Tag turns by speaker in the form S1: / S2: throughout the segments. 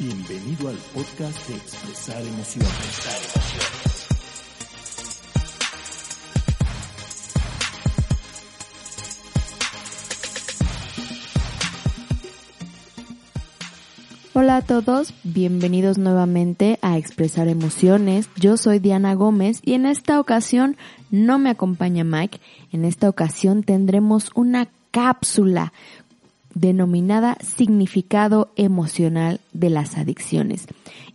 S1: Bienvenido al podcast de Expresar Emociones.
S2: Hola a todos, bienvenidos nuevamente a Expresar Emociones. Yo soy Diana Gómez y en esta ocasión no me acompaña Mike. En esta ocasión tendremos una cápsula denominada significado emocional de las adicciones.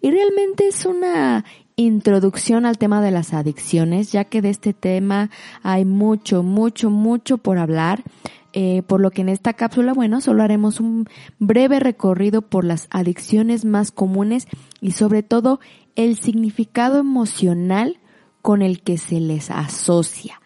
S2: Y realmente es una introducción al tema de las adicciones, ya que de este tema hay mucho, mucho, mucho por hablar. Eh, por lo que en esta cápsula, bueno, solo haremos un breve recorrido por las adicciones más comunes y sobre todo el significado emocional con el que se les asocia.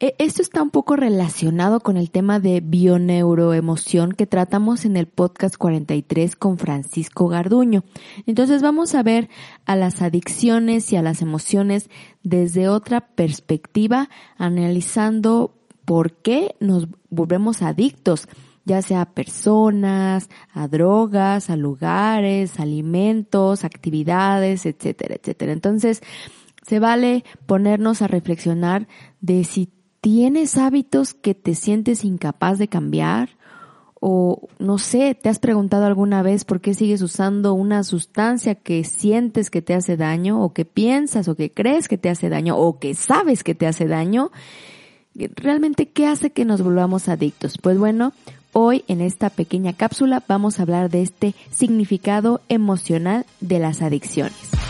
S2: E, esto está un poco relacionado con el tema de bioneuroemoción que tratamos en el podcast 43 con Francisco Garduño. Entonces vamos a ver a las adicciones y a las emociones desde otra perspectiva, analizando por qué nos volvemos adictos ya sea a personas, a drogas, a lugares, alimentos, actividades, etcétera, etcétera. Entonces, se vale ponernos a reflexionar de si tienes hábitos que te sientes incapaz de cambiar o no sé, te has preguntado alguna vez por qué sigues usando una sustancia que sientes que te hace daño o que piensas o que crees que te hace daño o que sabes que te hace daño. Realmente, ¿qué hace que nos volvamos adictos? Pues bueno, hoy en esta pequeña cápsula vamos a hablar de este significado emocional de las adicciones.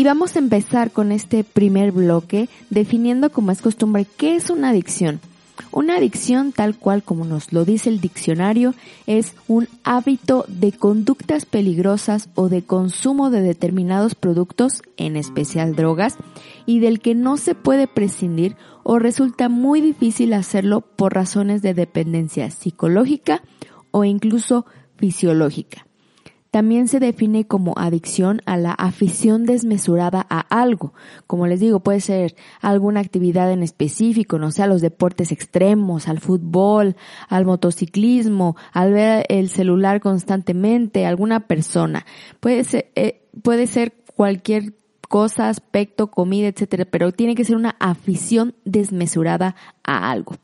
S2: Y vamos a empezar con este primer bloque definiendo como es costumbre qué es una adicción. Una adicción tal cual como nos lo dice el diccionario es un hábito de conductas peligrosas o de consumo de determinados productos, en especial drogas, y del que no se puede prescindir o resulta muy difícil hacerlo por razones de dependencia psicológica o incluso fisiológica. También se define como adicción a la afición desmesurada a algo. Como les digo, puede ser alguna actividad en específico, no sé, a los deportes extremos, al fútbol, al motociclismo, al ver el celular constantemente, alguna persona. Puede ser, eh, puede ser cualquier cosa, aspecto, comida, etcétera, pero tiene que ser una afición desmesurada a algo.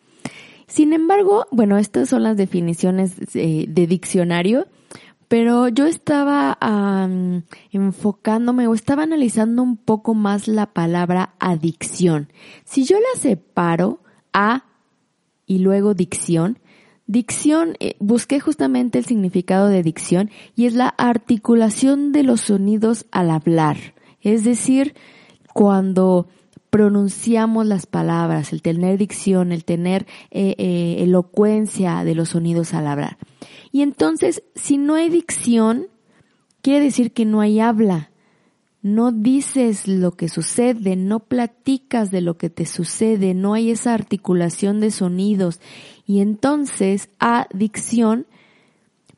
S2: Sin embargo, bueno, estas son las definiciones de diccionario pero yo estaba enfocándome o estaba analizando un poco más la palabra adicción. Si yo la separo a y luego dicción, dicción, eh, busqué justamente el significado de dicción y es la articulación de los sonidos al hablar. Es decir, cuando pronunciamos las palabras, el tener dicción, el tener eh, eh, elocuencia de los sonidos al hablar. Y entonces, si no hay dicción, quiere decir que no hay habla. No dices lo que sucede, no platicas de lo que te sucede, no hay esa articulación de sonidos. Y entonces, a dicción,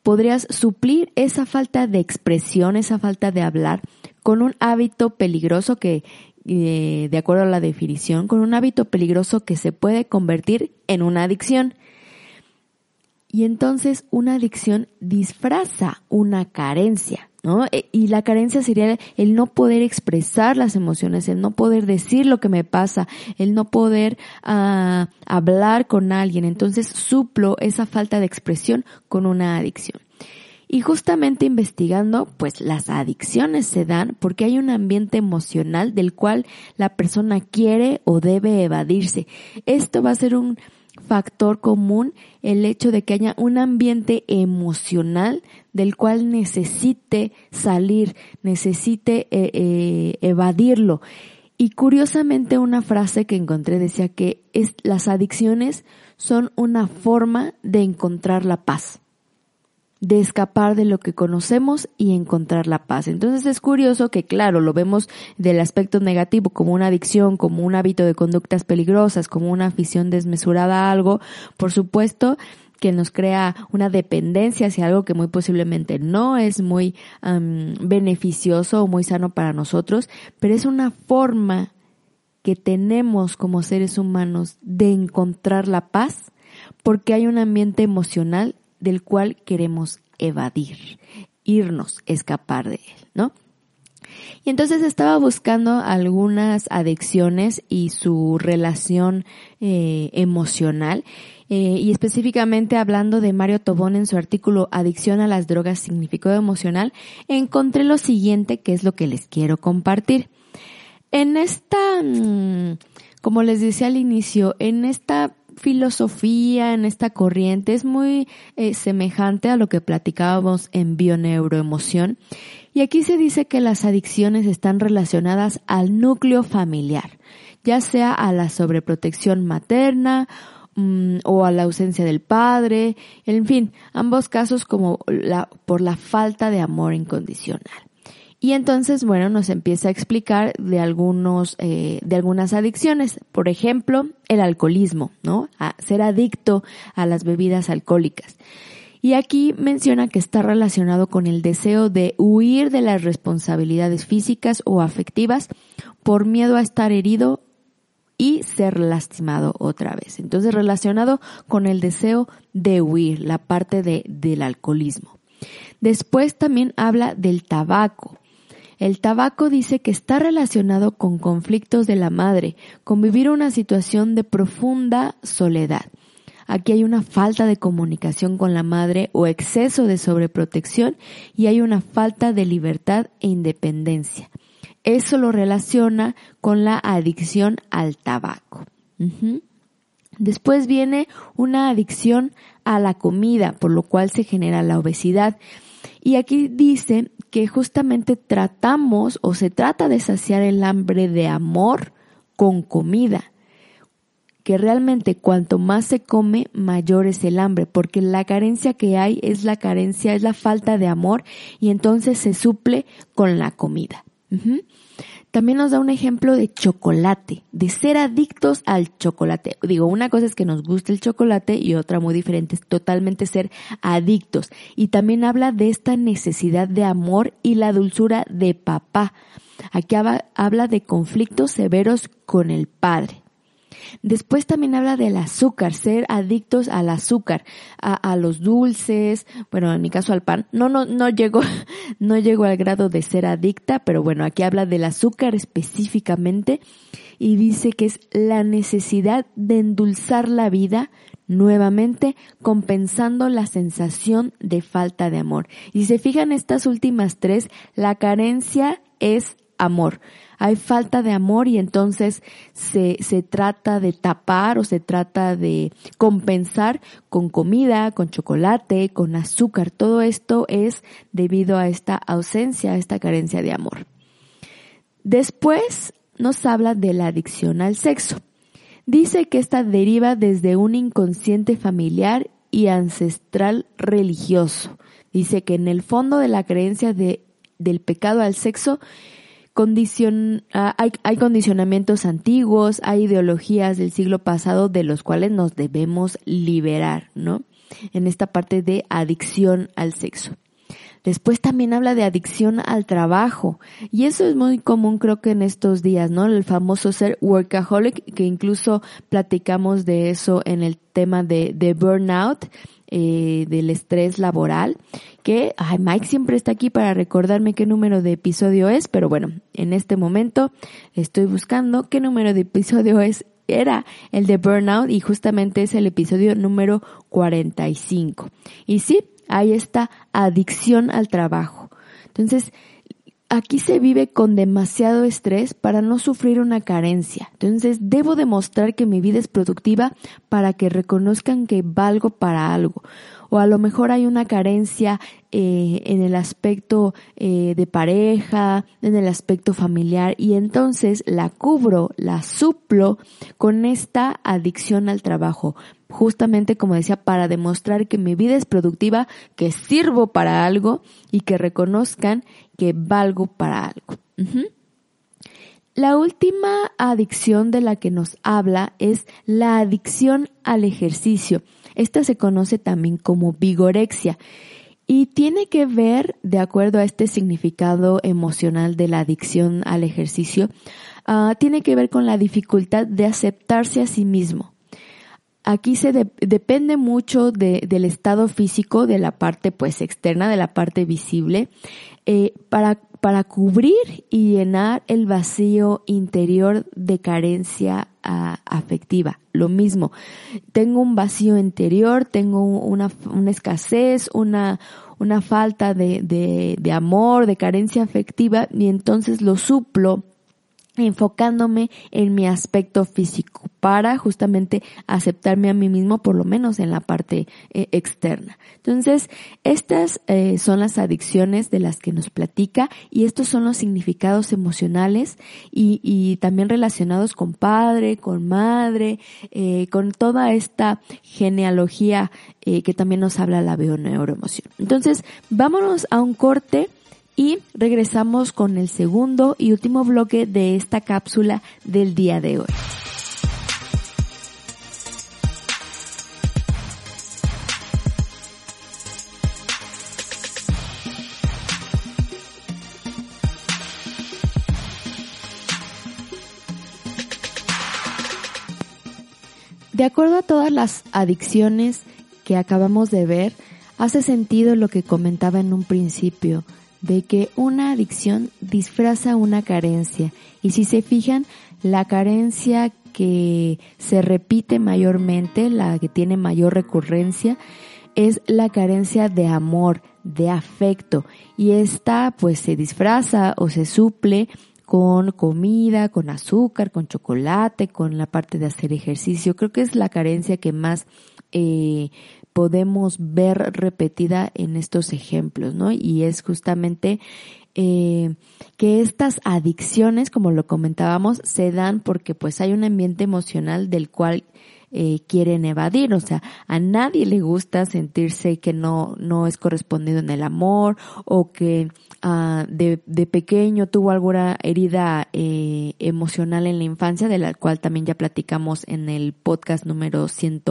S2: podrías suplir esa falta de expresión, esa falta de hablar, con un hábito peligroso que de acuerdo a la definición, con un hábito peligroso que se puede convertir en una adicción. Y entonces una adicción disfraza una carencia, ¿no? E, y la carencia sería el no poder expresar las emociones, el no poder decir lo que me pasa, el no poder ah, hablar con alguien. Entonces suplo esa falta de expresión con una adicción. Y justamente investigando, pues las adicciones se dan porque hay un ambiente emocional del cual la persona quiere o debe evadirse. Esto va a ser un factor común el hecho de que haya un ambiente emocional del cual necesite salir, necesite eh, eh, evadirlo. Y curiosamente una frase que encontré decía que es, las adicciones son una forma de encontrar la paz de escapar de lo que conocemos y encontrar la paz. Entonces es curioso que, claro, lo vemos del aspecto negativo como una adicción, como un hábito de conductas peligrosas, como una afición desmesurada a algo, por supuesto que nos crea una dependencia hacia algo que muy posiblemente no es muy beneficioso o muy sano para nosotros, pero es una forma que tenemos como seres humanos de encontrar la paz porque hay un ambiente emocional del cual queremos evadir, irnos, escapar de él, ¿no? Y entonces estaba buscando algunas adicciones y su relación eh, emocional eh, y específicamente hablando de Mario Tobón en su artículo Adicción a las drogas significado emocional, encontré lo siguiente que es lo que les quiero compartir. En esta, mm, como les decía al inicio, en esta filosofía, en esta corriente, es muy eh, semejante a lo que platicábamos en bioneuroemoción. Y aquí se dice que las adicciones están relacionadas al núcleo familiar, ya sea a la sobreprotección materna mm, o a la ausencia del padre, en fin, ambos casos como la, por la falta de amor incondicional. Y entonces, bueno, nos empieza a explicar de algunos, eh, de algunas adicciones. Por ejemplo, el alcoholismo, ¿no? Ser adicto a las bebidas alcohólicas. Y aquí menciona que está relacionado con el deseo de huir de las responsabilidades físicas o afectivas por miedo a estar herido y ser lastimado otra vez. Entonces relacionado con el deseo de huir, la parte de, del alcoholismo. Después también habla del tabaco. El tabaco dice que está relacionado con conflictos de la madre, con vivir una situación de profunda soledad. Aquí hay una falta de comunicación con la madre o exceso de sobreprotección y hay una falta de libertad e independencia. Eso lo relaciona con la adicción al tabaco. Después viene una adicción a la comida, por lo cual se genera la obesidad. Y aquí dice que justamente tratamos o se trata de saciar el hambre de amor con comida. Que realmente cuanto más se come, mayor es el hambre, porque la carencia que hay es la carencia, es la falta de amor y entonces se suple con la comida. También nos da un ejemplo de chocolate, de ser adictos al chocolate. Digo, una cosa es que nos guste el chocolate y otra muy diferente es totalmente ser adictos. Y también habla de esta necesidad de amor y la dulzura de papá. Aquí habla de conflictos severos con el padre. Después también habla del azúcar, ser adictos al azúcar, a, los dulces, bueno, en mi caso al pan. No, no, no llego, no llego al grado de ser adicta, pero bueno, aquí habla del azúcar específicamente y dice que es la necesidad de endulzar la vida nuevamente compensando la sensación de falta de amor. Y si se fijan estas últimas tres, la carencia es amor hay falta de amor y entonces se, se trata de tapar o se trata de compensar con comida, con chocolate, con azúcar. Todo esto es debido a esta ausencia, a esta carencia de amor. Después nos habla de la adicción al sexo. Dice que esta deriva desde un inconsciente familiar y ancestral religioso. Dice que en el fondo de la creencia de, del pecado al sexo Ah, hay, hay condicionamientos antiguos, hay ideologías del siglo pasado de los cuales nos debemos liberar, ¿no? En esta parte de adicción al sexo. Después también habla de adicción al trabajo. Y eso es muy común creo que en estos días, ¿no? El famoso ser workaholic, que incluso platicamos de eso en el tema de, de burnout eh, del estrés laboral, que ay, Mike siempre está aquí para recordarme qué número de episodio es, pero bueno, en este momento estoy buscando qué número de episodio es era el de Burnout y justamente es el episodio número 45. Y sí, hay esta adicción al trabajo. Entonces, aquí se vive con demasiado estrés para no sufrir una carencia. Entonces, debo demostrar que mi vida es productiva para que reconozcan que valgo para algo. O a lo mejor hay una carencia eh, en el aspecto eh, de pareja, en el aspecto familiar, y entonces la cubro, la suplo con esta adicción al trabajo justamente como decía, para demostrar que mi vida es productiva, que sirvo para algo y que reconozcan que valgo para algo. La última adicción de la que nos habla es la adicción al ejercicio. Esta se conoce también como vigorexia y tiene que ver, de acuerdo a este significado emocional de la adicción al ejercicio, ah, tiene que ver con la dificultad de aceptarse a sí mismo. Aquí se depende mucho del estado físico, de la parte pues externa, de la parte visible, eh, para, para cubrir y llenar el vacío interior de carencia ah, afectiva. Lo mismo, tengo un vacío interior, tengo una, una escasez, una, una falta de, de, de amor, de carencia afectiva, y entonces lo suplo enfocándome en mi aspecto físico para justamente aceptarme a mí mismo por lo menos en la parte eh, externa. Entonces, estas eh, son las adicciones de las que nos platica y estos son los significados emocionales y, y también relacionados con padre, con madre, eh, con toda esta genealogía que también nos habla la neuroemoción. Entonces, vámonos a un corte y regresamos con el segundo y último bloque de esta cápsula del día de hoy. De acuerdo a todas las adicciones que acabamos de ver, hace sentido lo que comentaba en un principio, de que una adicción disfraza una carencia. Y si se fijan, la carencia que se repite mayormente, la que tiene mayor recurrencia, es la carencia de amor, de afecto. Y esta pues se disfraza o se suple con comida, con azúcar, con chocolate, con la parte de hacer ejercicio. Creo que es la carencia que más eh, podemos ver repetida en estos ejemplos, ¿no? Y es justamente eh, que estas adicciones, como lo comentábamos, se dan porque pues hay un ambiente emocional del cual eh, quieren evadir, o sea, a nadie le gusta sentirse que no, no es correspondido en el amor o que ah, de, de, pequeño tuvo alguna herida eh, emocional en la infancia, de la cual también ya platicamos en el podcast número 100,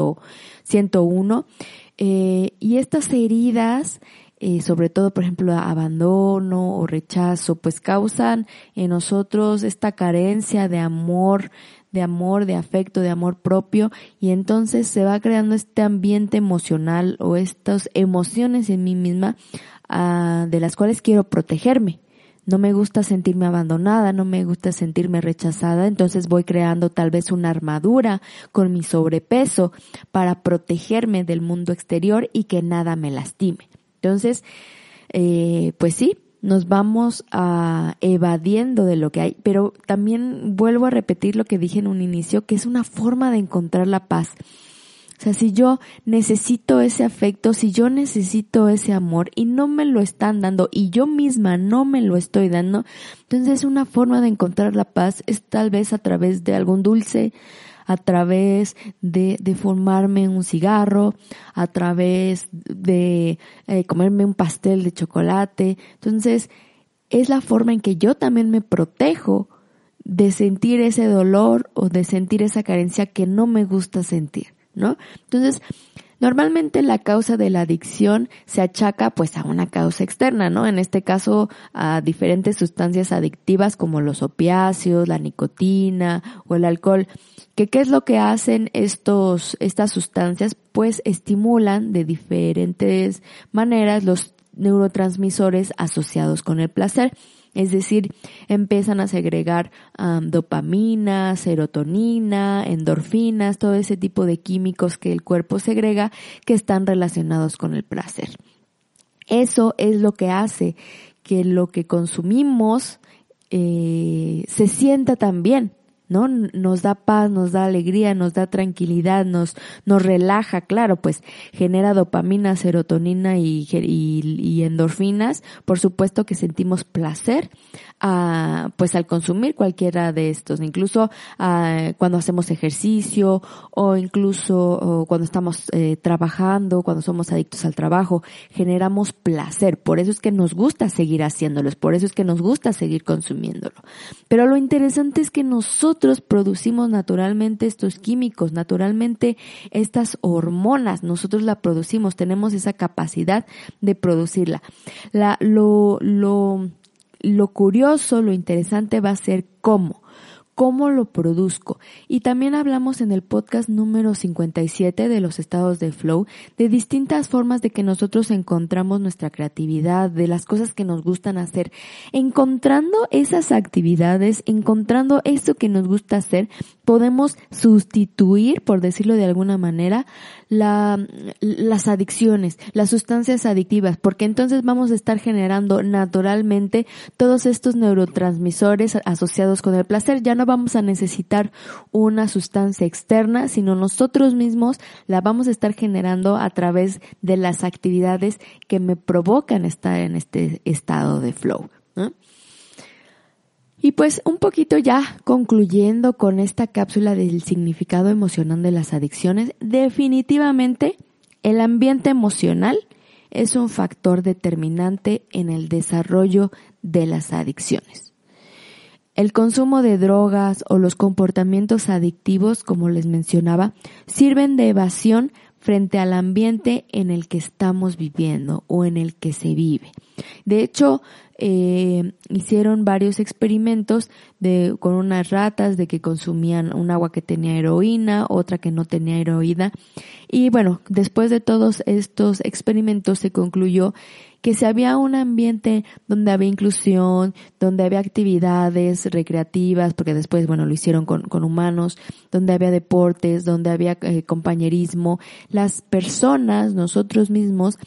S2: 101. Eh, y estas heridas, eh, sobre todo, por ejemplo, abandono o rechazo, pues causan en nosotros esta carencia de amor, de amor, de afecto, de amor propio, y entonces se va creando este ambiente emocional o estas emociones en mí misma ah, de las cuales quiero protegerme. No me gusta sentirme abandonada, no me gusta sentirme rechazada, entonces voy creando tal vez una armadura con mi sobrepeso para protegerme del mundo exterior y que nada me lastime. Entonces, eh, pues sí, nos vamos a evadiendo de lo que hay, pero también vuelvo a repetir lo que dije en un inicio, que es una forma de encontrar la paz. O sea, si yo necesito ese afecto, si yo necesito ese amor y no me lo están dando y yo misma no me lo estoy dando, entonces una forma de encontrar la paz es tal vez a través de algún dulce, a través de, de fumarme un cigarro, a través de eh, comerme un pastel de chocolate. Entonces, es la forma en que yo también me protejo de sentir ese dolor o de sentir esa carencia que no me gusta sentir, ¿no? Entonces, Normalmente la causa de la adicción se achaca pues a una causa externa, ¿no? En este caso a diferentes sustancias adictivas como los opiáceos, la nicotina o el alcohol. ¿Qué es lo que hacen estos, estas sustancias? Pues estimulan de diferentes maneras los neurotransmisores asociados con el placer. Es decir, empiezan a segregar dopamina, serotonina, endorfinas, todo ese tipo de químicos que el cuerpo segrega que están relacionados con el placer. Eso es lo que hace que lo que consumimos eh, se sienta también, ¿no? Nos da paz, nos da alegría, nos da tranquilidad, nos, nos relaja, claro, pues genera dopamina, serotonina y, y, endorfinas. Por supuesto que sentimos placer, a, pues al consumir cualquiera de estos, incluso cuando hacemos ejercicio o incluso cuando estamos eh, trabajando, cuando somos adictos al trabajo, generamos placer. Por eso es que nos gusta seguir haciéndolos, por eso es que nos gusta seguir consumiéndolo. Pero lo interesante es que nosotros producimos naturalmente estos químicos, naturalmente estas hormonas, nosotros la producimos, tenemos esa capacidad de producirla. La, lo, lo lo curioso, lo interesante va a ser cómo cómo lo produzco. Y también hablamos en el podcast número 57 de los estados de flow de distintas formas de que nosotros encontramos nuestra creatividad, de las cosas que nos gustan hacer. Encontrando esas actividades, encontrando eso que nos gusta hacer, podemos sustituir, por decirlo de alguna manera, la, las adicciones, las sustancias adictivas, porque entonces vamos a estar generando naturalmente todos estos neurotransmisores asociados con el placer. Ya no vamos a necesitar una sustancia externa, sino nosotros mismos la vamos a estar generando a través de las actividades que me provocan estar en este estado de flow. Y pues un poquito ya concluyendo con esta cápsula del significado emocional de las adicciones, definitivamente el ambiente emocional es un factor determinante en el desarrollo de las adicciones. El consumo de drogas o los comportamientos adictivos, como les mencionaba, sirven de evasión frente al ambiente en el que estamos viviendo o en el que se vive. De hecho, eh, hicieron varios experimentos de, con unas ratas de que consumían un agua que tenía heroína, otra que no tenía heroína. Y bueno, después de todos estos experimentos se concluyó que si había un ambiente donde había inclusión, donde había actividades recreativas, porque después, bueno, lo hicieron con, con humanos, donde había deportes, donde había eh, compañerismo, las personas, nosotros mismos,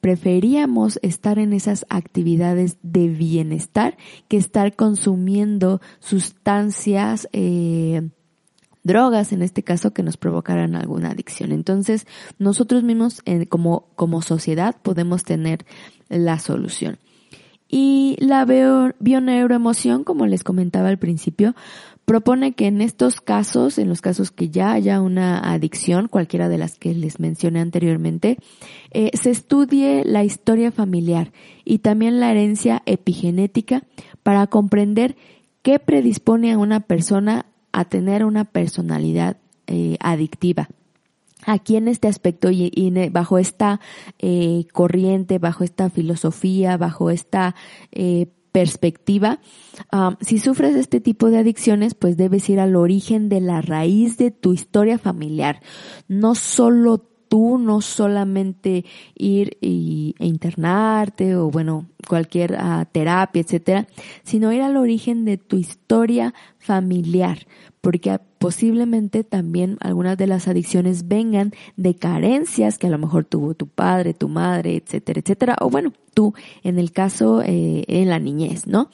S2: preferíamos estar en esas actividades de bienestar que estar consumiendo sustancias, eh, drogas en este caso que nos provocaran alguna adicción. Entonces, nosotros mismos como, como sociedad podemos tener la solución. Y la bioneuroemoción, como les comentaba al principio, propone que en estos casos, en los casos que ya haya una adicción, cualquiera de las que les mencioné anteriormente, eh, se estudie la historia familiar y también la herencia epigenética para comprender qué predispone a una persona a tener una personalidad eh, adictiva. Aquí en este aspecto y, bajo esta eh, corriente, bajo esta filosofía, bajo esta perspectiva, si sufres este tipo de adicciones, pues debes ir al origen de la raíz de tu historia familiar. No solo tú, no solamente ir y, e internarte o bueno, cualquier ah, terapia, etcétera, sino ir al origen de tu historia familiar porque posiblemente también algunas de las adicciones vengan de carencias que a lo mejor tuvo tu padre, tu madre, etcétera, etcétera, o bueno, tú en el caso eh, en la niñez, ¿no?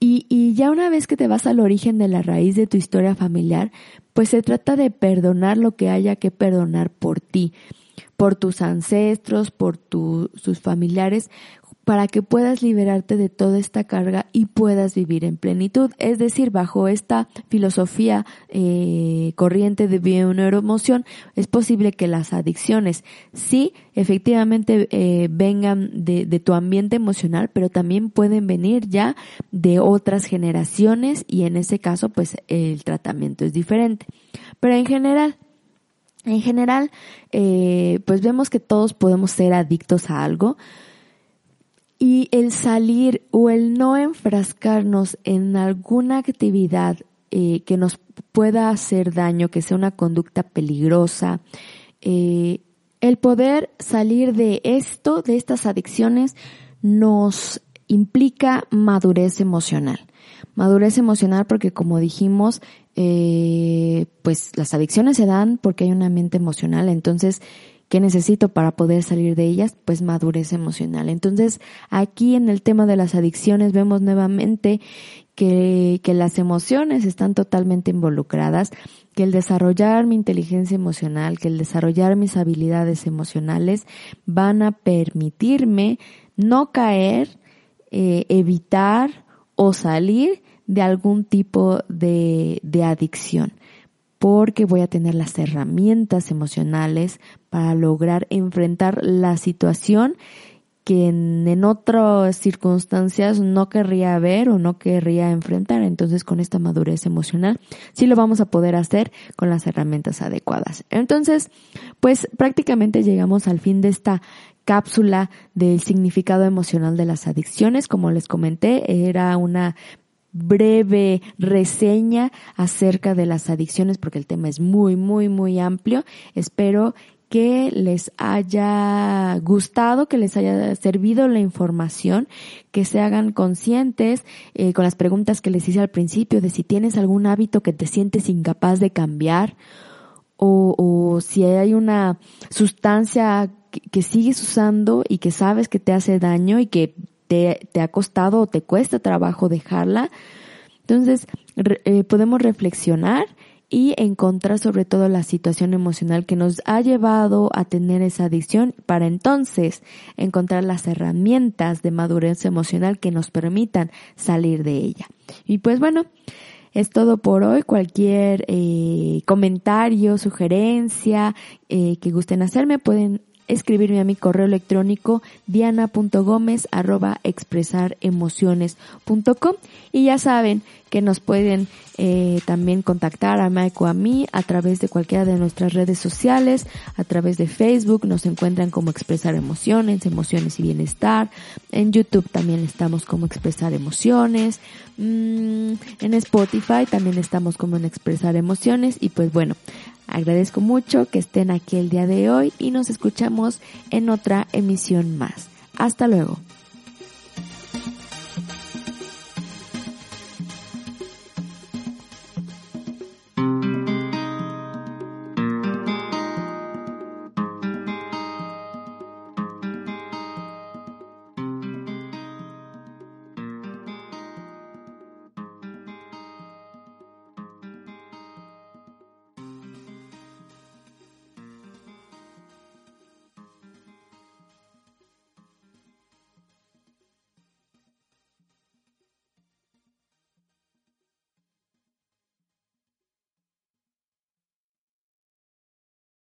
S2: Y, y ya una vez que te vas al origen de la raíz de tu historia familiar, pues se trata de perdonar lo que haya que perdonar por ti por tus ancestros, por tus familiares, para que puedas liberarte de toda esta carga y puedas vivir en plenitud. Es decir, bajo esta filosofía eh, corriente de bioneuroemoción, es posible que las adicciones sí, efectivamente, eh, vengan de, de, tu ambiente emocional, pero también pueden venir ya de otras generaciones y en ese caso, pues el tratamiento es diferente. Pero en general, en general, eh, pues vemos que todos podemos ser adictos a algo y el salir o el no enfrascarnos en alguna actividad eh, que nos pueda hacer daño, que sea una conducta peligrosa, eh, el poder salir de esto, de estas adicciones, nos implica madurez emocional. Madurez emocional porque como dijimos, eh, pues las adicciones se dan porque hay un ambiente emocional, entonces ¿Qué necesito para poder salir de ellas? Pues madurez emocional. Entonces, aquí en el tema de las adicciones vemos nuevamente que, que las emociones están totalmente involucradas, que el desarrollar mi inteligencia emocional, que el desarrollar mis habilidades emocionales van a permitirme no caer, eh, evitar o salir de algún tipo de, de adicción porque voy a tener las herramientas emocionales para lograr enfrentar la situación que en, otras circunstancias no querría ver o no querría enfrentar. Entonces, con esta madurez emocional, sí lo vamos a poder hacer con las herramientas adecuadas. Entonces, pues prácticamente llegamos al fin de esta cápsula del significado emocional de las adicciones. Como les comenté, era una breve reseña acerca de las adicciones porque el tema es muy, muy, muy amplio. Espero que les haya gustado, que les haya servido la información, que se hagan conscientes eh, con las preguntas que les hice al principio de si tienes algún hábito que te sientes incapaz de cambiar o, o si hay una sustancia que, que, sigues usando y que sabes que te hace daño y que te, ha costado o te cuesta trabajo dejarla. Entonces, eh, podemos reflexionar y encontrar sobre todo la situación emocional que nos ha llevado a tener esa adicción para entonces encontrar las herramientas de madurez emocional que nos permitan salir de ella. Y pues bueno, es todo por hoy. Cualquier eh, comentario, sugerencia eh, que gusten hacerme pueden escribirme a mi correo electrónico diana.gomez arroba expresaremociones.com y ya saben que nos pueden eh, también contactar a Mike o a mí a través de cualquiera de nuestras redes sociales, a través de Facebook nos encuentran como Expresar Emociones, Emociones y Bienestar, en YouTube también estamos como Expresar Emociones, mm, en Spotify también estamos como en Expresar Emociones. Y pues bueno, Agradezco mucho que estén aquí el día de hoy y nos escuchamos en otra emisión más. Hasta luego.